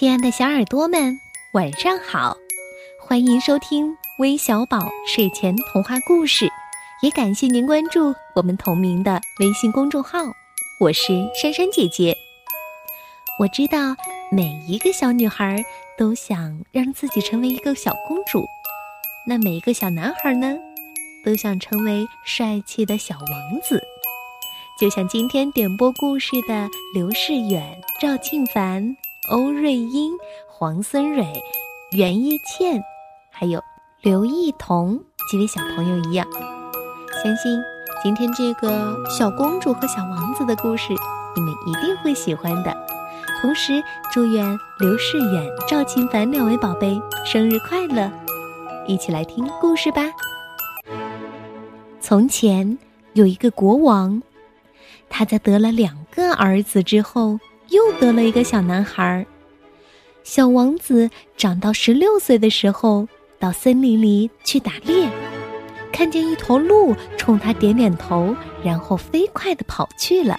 亲爱的小耳朵们，晚上好！欢迎收听微小宝睡前童话故事，也感谢您关注我们同名的微信公众号。我是珊珊姐姐。我知道每一个小女孩都想让自己成为一个小公主，那每一个小男孩呢，都想成为帅气的小王子。就像今天点播故事的刘世远、赵庆凡。欧瑞英、黄森蕊、袁一倩，还有刘艺彤几位小朋友一样，相信今天这个小公主和小王子的故事，你们一定会喜欢的。同时，祝愿刘世远、赵庆凡两位宝贝生日快乐！一起来听故事吧。从前有一个国王，他在得了两个儿子之后。又得了一个小男孩。小王子长到十六岁的时候，到森林里去打猎，看见一头鹿冲他点点头，然后飞快地跑去了。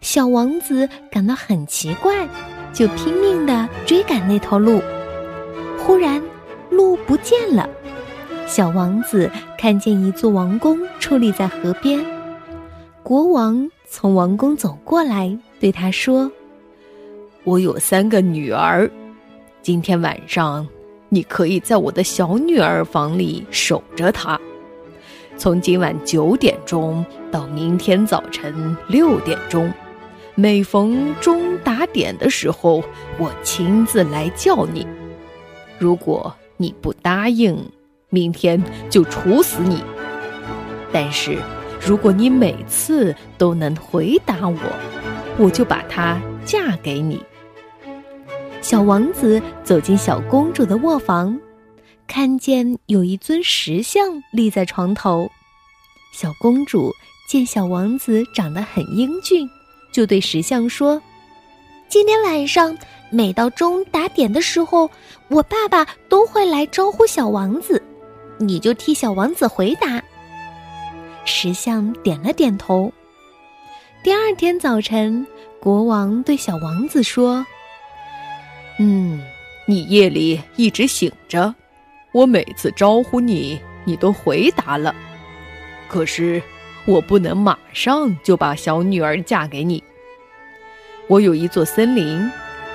小王子感到很奇怪，就拼命地追赶那头鹿。忽然，鹿不见了。小王子看见一座王宫矗立在河边，国王从王宫走过来。对他说：“我有三个女儿，今天晚上你可以在我的小女儿房里守着她。从今晚九点钟到明天早晨六点钟，每逢钟打点的时候，我亲自来叫你。如果你不答应，明天就处死你。但是，如果你每次都能回答我。”我就把她嫁给你。小王子走进小公主的卧房，看见有一尊石像立在床头。小公主见小王子长得很英俊，就对石像说：“今天晚上每到钟打点的时候，我爸爸都会来招呼小王子，你就替小王子回答。”石像点了点头。第二天早晨，国王对小王子说：“嗯，你夜里一直醒着，我每次招呼你，你都回答了。可是，我不能马上就把小女儿嫁给你。我有一座森林，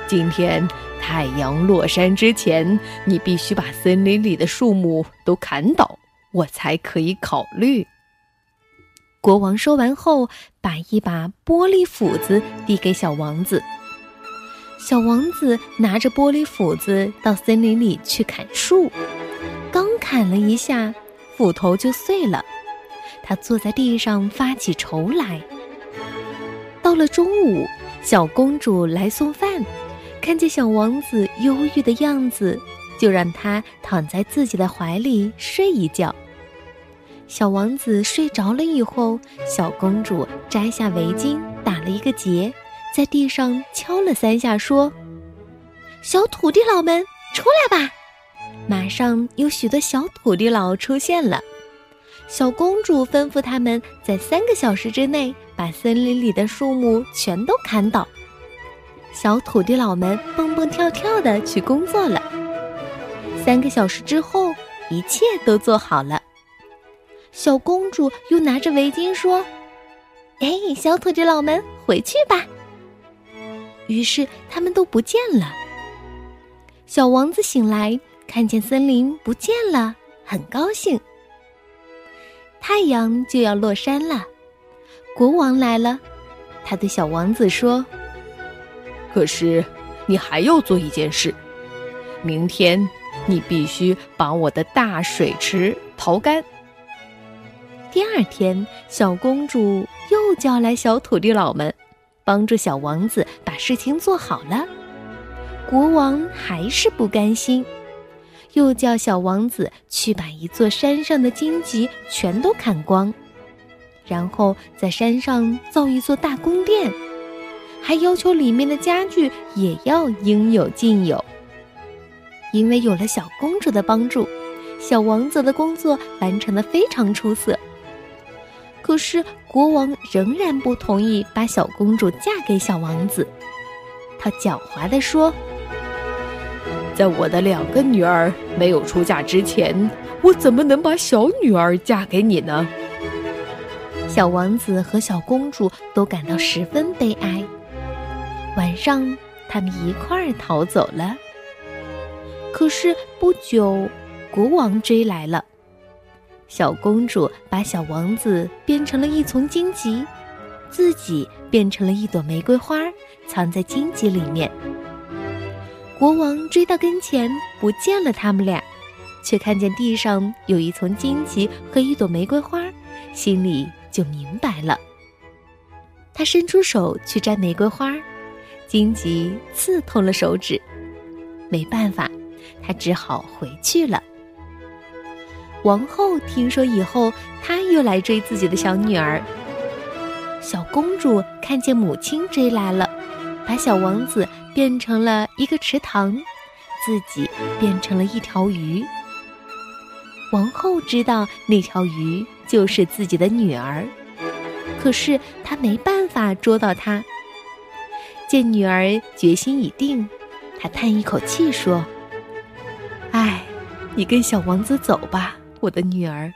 今天太阳落山之前，你必须把森林里的树木都砍倒，我才可以考虑。”国王说完后，把一把玻璃斧子递给小王子。小王子拿着玻璃斧子到森林里去砍树，刚砍了一下，斧头就碎了。他坐在地上发起愁来。到了中午，小公主来送饭，看见小王子忧郁的样子，就让他躺在自己的怀里睡一觉。小王子睡着了以后，小公主摘下围巾，打了一个结，在地上敲了三下，说：“小土地佬们，出来吧！”马上有许多小土地佬出现了。小公主吩咐他们在三个小时之内把森林里的树木全都砍倒。小土地佬们蹦蹦跳跳的去工作了。三个小时之后，一切都做好了。小公主又拿着围巾说：“哎，小土地佬们，回去吧。”于是他们都不见了。小王子醒来，看见森林不见了，很高兴。太阳就要落山了，国王来了，他对小王子说：“可是你还要做一件事，明天你必须把我的大水池淘干。”第二天，小公主又叫来小土地佬们，帮助小王子把事情做好了。国王还是不甘心，又叫小王子去把一座山上的荆棘全都砍光，然后在山上造一座大宫殿，还要求里面的家具也要应有尽有。因为有了小公主的帮助，小王子的工作完成的非常出色。可是国王仍然不同意把小公主嫁给小王子，他狡猾地说：“在我的两个女儿没有出嫁之前，我怎么能把小女儿嫁给你呢？”小王子和小公主都感到十分悲哀。晚上，他们一块儿逃走了。可是不久，国王追来了。小公主把小王子变成了一丛荆棘，自己变成了一朵玫瑰花，藏在荆棘里面。国王追到跟前，不见了他们俩，却看见地上有一丛荆棘和一朵玫瑰花，心里就明白了。他伸出手去摘玫瑰花，荆棘刺痛了手指，没办法，他只好回去了。王后听说以后，她又来追自己的小女儿。小公主看见母亲追来了，把小王子变成了一个池塘，自己变成了一条鱼。王后知道那条鱼就是自己的女儿，可是她没办法捉到她。见女儿决心已定，她叹一口气说：“唉，你跟小王子走吧。”我的女儿，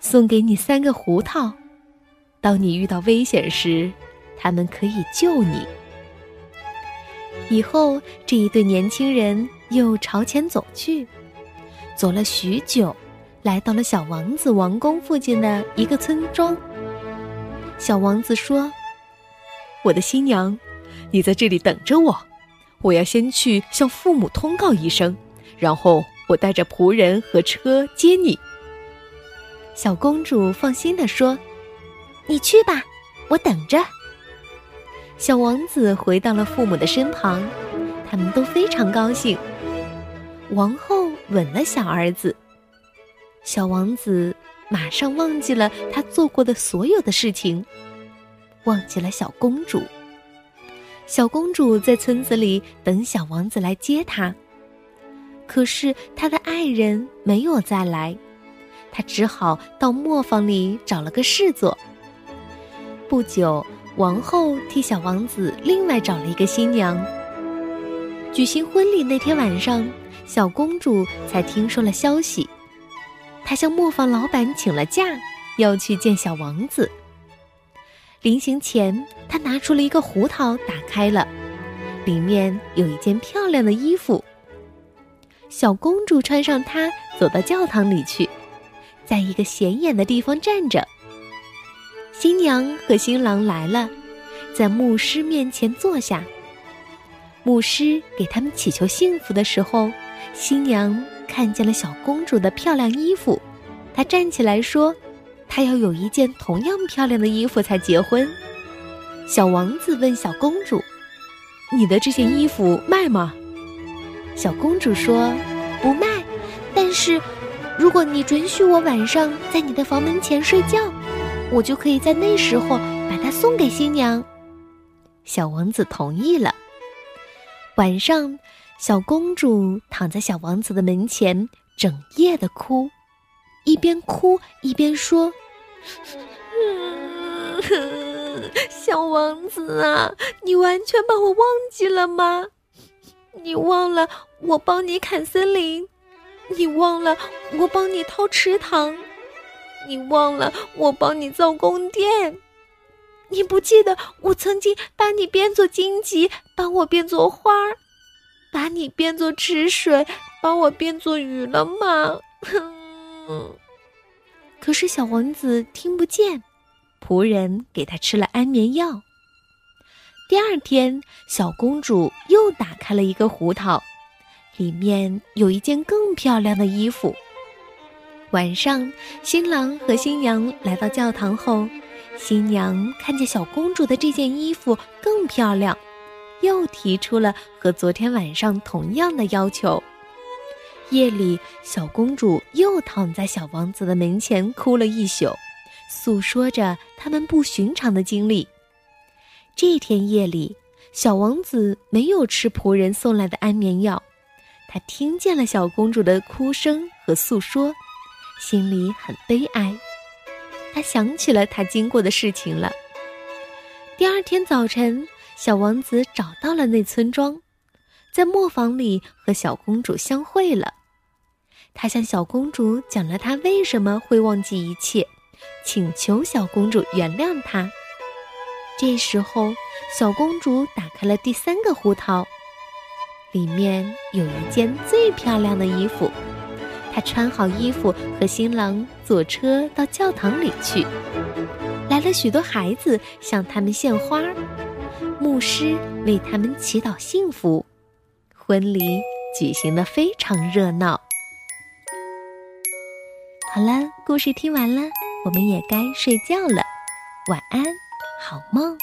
送给你三个胡桃，当你遇到危险时，他们可以救你。以后，这一对年轻人又朝前走去，走了许久，来到了小王子王宫附近的一个村庄。小王子说：“我的新娘，你在这里等着我，我要先去向父母通告一声，然后。”我带着仆人和车接你。小公主放心地说：“你去吧，我等着。”小王子回到了父母的身旁，他们都非常高兴。王后吻了小儿子，小王子马上忘记了他做过的所有的事情，忘记了小公主。小公主在村子里等小王子来接她。可是他的爱人没有再来，他只好到磨坊里找了个事做。不久，王后替小王子另外找了一个新娘。举行婚礼那天晚上，小公主才听说了消息，她向磨坊老板请了假，要去见小王子。临行前，她拿出了一个胡桃，打开了，里面有一件漂亮的衣服。小公主穿上它，走到教堂里去，在一个显眼的地方站着。新娘和新郎来了，在牧师面前坐下。牧师给他们祈求幸福的时候，新娘看见了小公主的漂亮衣服，她站起来说：“她要有一件同样漂亮的衣服才结婚。”小王子问小公主：“你的这件衣服卖吗？”小公主说：“不卖，但是，如果你准许我晚上在你的房门前睡觉，我就可以在那时候把它送给新娘。”小王子同意了。晚上，小公主躺在小王子的门前，整夜的哭，一边哭一边说：“小王子啊，你完全把我忘记了吗？”你忘了我帮你砍森林，你忘了我帮你掏池塘，你忘了我帮你造宫殿，你不记得我曾经把你变作荆棘，把我变作花儿，把你变作池水，把我变作鱼了吗？可是小王子听不见，仆人给他吃了安眠药。第二天，小公主又打开了一个胡桃，里面有一件更漂亮的衣服。晚上，新郎和新娘来到教堂后，新娘看见小公主的这件衣服更漂亮，又提出了和昨天晚上同样的要求。夜里，小公主又躺在小王子的门前哭了一宿，诉说着他们不寻常的经历。这天夜里，小王子没有吃仆人送来的安眠药，他听见了小公主的哭声和诉说，心里很悲哀。他想起了他经过的事情了。第二天早晨，小王子找到了那村庄，在磨坊里和小公主相会了。他向小公主讲了他为什么会忘记一切，请求小公主原谅他。这时候，小公主打开了第三个胡桃，里面有一件最漂亮的衣服。她穿好衣服，和新郎坐车到教堂里去。来了许多孩子，向他们献花，牧师为他们祈祷幸福。婚礼举行的非常热闹。好了，故事听完了，我们也该睡觉了。晚安，好梦。